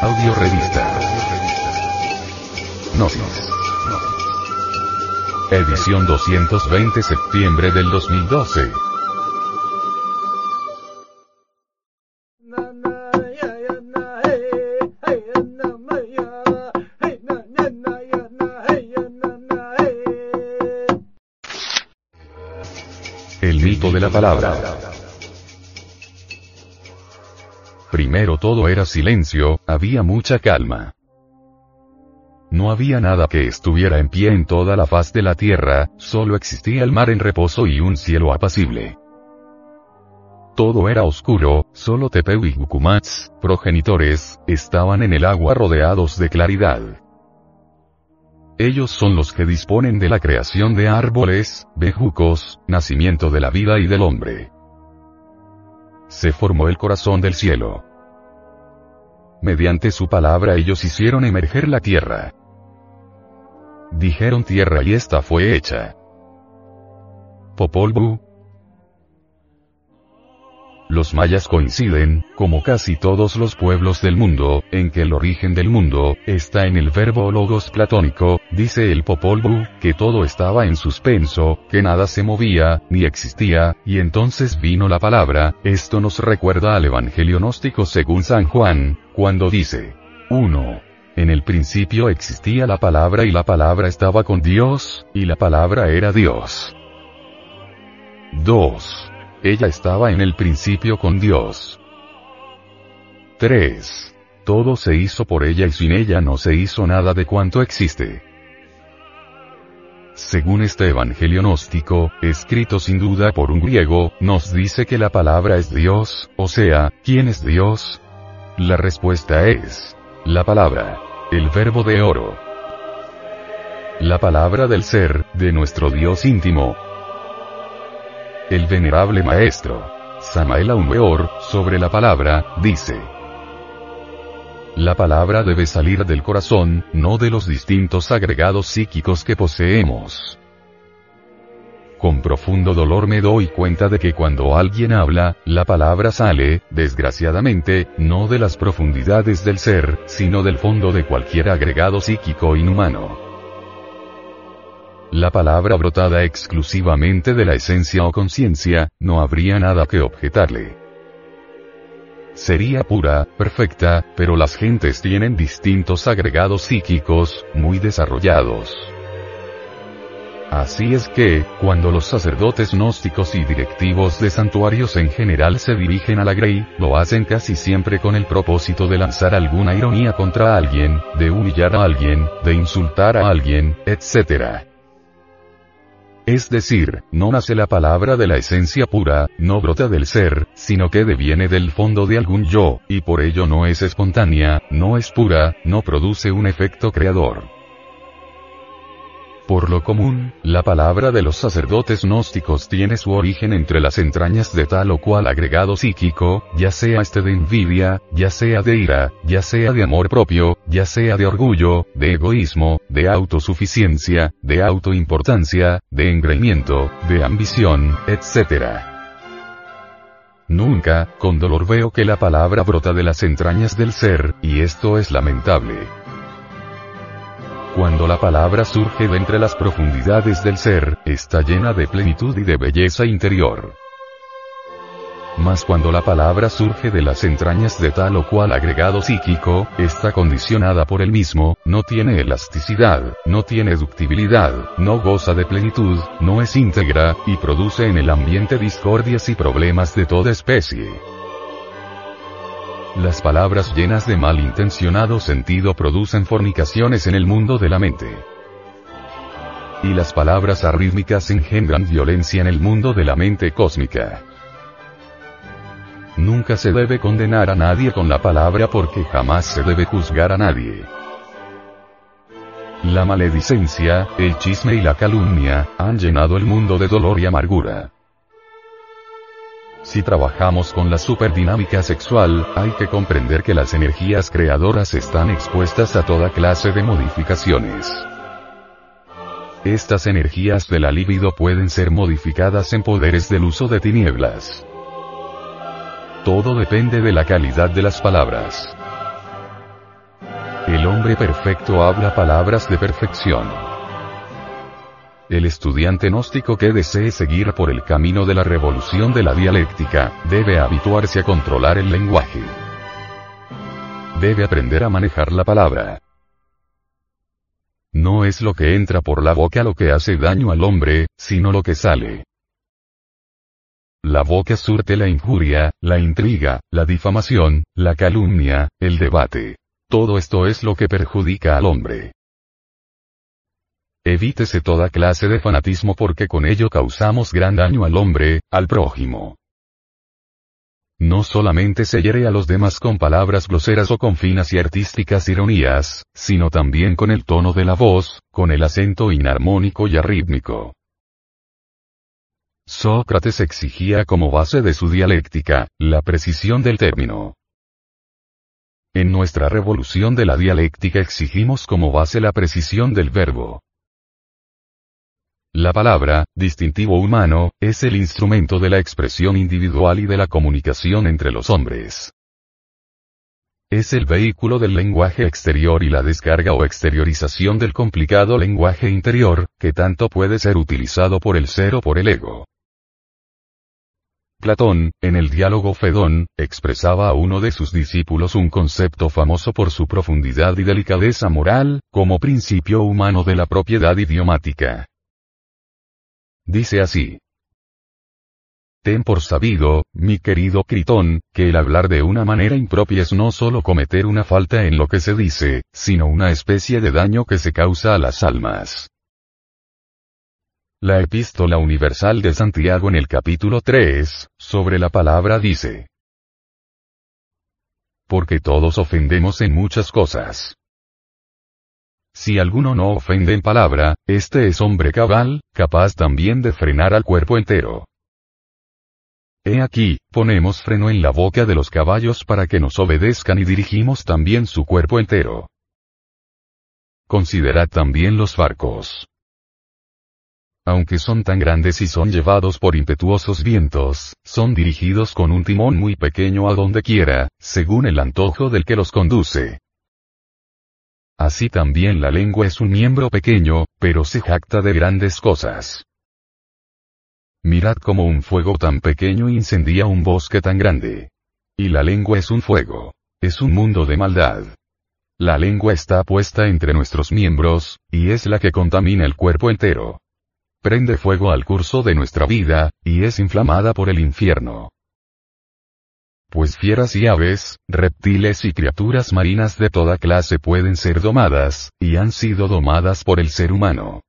Audio Revista. Gnosis. Edición 220 septiembre del 2012. El mito de la palabra. Primero todo era silencio, había mucha calma. No había nada que estuviera en pie en toda la faz de la tierra, solo existía el mar en reposo y un cielo apacible. Todo era oscuro, solo Tepeu y Gukumats, progenitores, estaban en el agua rodeados de claridad. Ellos son los que disponen de la creación de árboles, bejucos, nacimiento de la vida y del hombre. Se formó el corazón del cielo. Mediante su palabra ellos hicieron emerger la tierra. Dijeron tierra y esta fue hecha. Popol. Los mayas coinciden, como casi todos los pueblos del mundo, en que el origen del mundo, está en el verbo logos platónico, dice el Popol Vuh, que todo estaba en suspenso, que nada se movía, ni existía, y entonces vino la palabra, esto nos recuerda al Evangelio gnóstico según San Juan, cuando dice, 1. En el principio existía la palabra y la palabra estaba con Dios, y la palabra era Dios. 2. Ella estaba en el principio con Dios. 3. Todo se hizo por ella y sin ella no se hizo nada de cuanto existe. Según este Evangelio gnóstico, escrito sin duda por un griego, nos dice que la palabra es Dios, o sea, ¿quién es Dios? La respuesta es, la palabra. El verbo de oro. La palabra del ser, de nuestro Dios íntimo. El venerable maestro, Samael Weor, sobre la palabra, dice. La palabra debe salir del corazón, no de los distintos agregados psíquicos que poseemos. Con profundo dolor me doy cuenta de que cuando alguien habla, la palabra sale, desgraciadamente, no de las profundidades del ser, sino del fondo de cualquier agregado psíquico inhumano. La palabra brotada exclusivamente de la esencia o conciencia, no habría nada que objetarle. Sería pura, perfecta, pero las gentes tienen distintos agregados psíquicos, muy desarrollados. Así es que, cuando los sacerdotes gnósticos y directivos de santuarios en general se dirigen a la Grey, lo hacen casi siempre con el propósito de lanzar alguna ironía contra alguien, de humillar a alguien, de insultar a alguien, etc. Es decir, no nace la palabra de la esencia pura, no brota del ser, sino que deviene del fondo de algún yo, y por ello no es espontánea, no es pura, no produce un efecto creador. Por lo común, la palabra de los sacerdotes gnósticos tiene su origen entre las entrañas de tal o cual agregado psíquico, ya sea este de envidia, ya sea de ira, ya sea de amor propio, ya sea de orgullo, de egoísmo, de autosuficiencia, de autoimportancia, de engreimiento, de ambición, etc. Nunca, con dolor veo que la palabra brota de las entrañas del ser, y esto es lamentable. Cuando la palabra surge de entre las profundidades del ser, está llena de plenitud y de belleza interior. Mas cuando la palabra surge de las entrañas de tal o cual agregado psíquico, está condicionada por el mismo, no tiene elasticidad, no tiene ductibilidad, no goza de plenitud, no es íntegra, y produce en el ambiente discordias y problemas de toda especie. Las palabras llenas de malintencionado sentido producen fornicaciones en el mundo de la mente. Y las palabras arrítmicas engendran violencia en el mundo de la mente cósmica. Nunca se debe condenar a nadie con la palabra porque jamás se debe juzgar a nadie. La maledicencia, el chisme y la calumnia, han llenado el mundo de dolor y amargura. Si trabajamos con la superdinámica sexual, hay que comprender que las energías creadoras están expuestas a toda clase de modificaciones. Estas energías de la libido pueden ser modificadas en poderes del uso de tinieblas. Todo depende de la calidad de las palabras. El hombre perfecto habla palabras de perfección. El estudiante gnóstico que desee seguir por el camino de la revolución de la dialéctica, debe habituarse a controlar el lenguaje. Debe aprender a manejar la palabra. No es lo que entra por la boca lo que hace daño al hombre, sino lo que sale. La boca surte la injuria, la intriga, la difamación, la calumnia, el debate. Todo esto es lo que perjudica al hombre. Evítese toda clase de fanatismo porque con ello causamos gran daño al hombre, al prójimo. No solamente se hiere a los demás con palabras groseras o con finas y artísticas ironías, sino también con el tono de la voz, con el acento inarmónico y arrítmico. Sócrates exigía como base de su dialéctica, la precisión del término. En nuestra revolución de la dialéctica exigimos como base la precisión del verbo. La palabra, distintivo humano, es el instrumento de la expresión individual y de la comunicación entre los hombres. Es el vehículo del lenguaje exterior y la descarga o exteriorización del complicado lenguaje interior, que tanto puede ser utilizado por el ser o por el ego. Platón, en el diálogo Fedón, expresaba a uno de sus discípulos un concepto famoso por su profundidad y delicadeza moral, como principio humano de la propiedad idiomática. Dice así. Ten por sabido, mi querido Critón, que el hablar de una manera impropia es no solo cometer una falta en lo que se dice, sino una especie de daño que se causa a las almas. La epístola universal de Santiago en el capítulo 3, sobre la palabra dice. Porque todos ofendemos en muchas cosas. Si alguno no ofende en palabra, este es hombre cabal, capaz también de frenar al cuerpo entero. He aquí, ponemos freno en la boca de los caballos para que nos obedezcan y dirigimos también su cuerpo entero. Considerad también los barcos. Aunque son tan grandes y son llevados por impetuosos vientos, son dirigidos con un timón muy pequeño a donde quiera, según el antojo del que los conduce. Así también la lengua es un miembro pequeño, pero se jacta de grandes cosas. Mirad cómo un fuego tan pequeño incendia un bosque tan grande. Y la lengua es un fuego. Es un mundo de maldad. La lengua está puesta entre nuestros miembros, y es la que contamina el cuerpo entero. Prende fuego al curso de nuestra vida, y es inflamada por el infierno pues fieras y aves, reptiles y criaturas marinas de toda clase pueden ser domadas, y han sido domadas por el ser humano.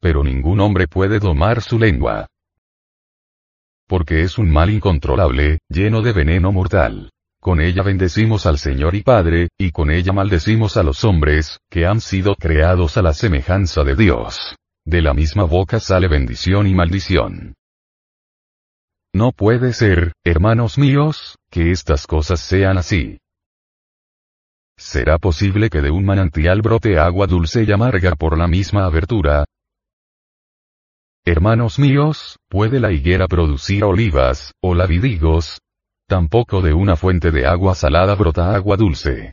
Pero ningún hombre puede domar su lengua. Porque es un mal incontrolable, lleno de veneno mortal. Con ella bendecimos al Señor y Padre, y con ella maldecimos a los hombres, que han sido creados a la semejanza de Dios. De la misma boca sale bendición y maldición. No puede ser, hermanos míos, que estas cosas sean así. ¿Será posible que de un manantial brote agua dulce y amarga por la misma abertura? Hermanos míos, ¿puede la higuera producir olivas, o la vidigos? Tampoco de una fuente de agua salada brota agua dulce.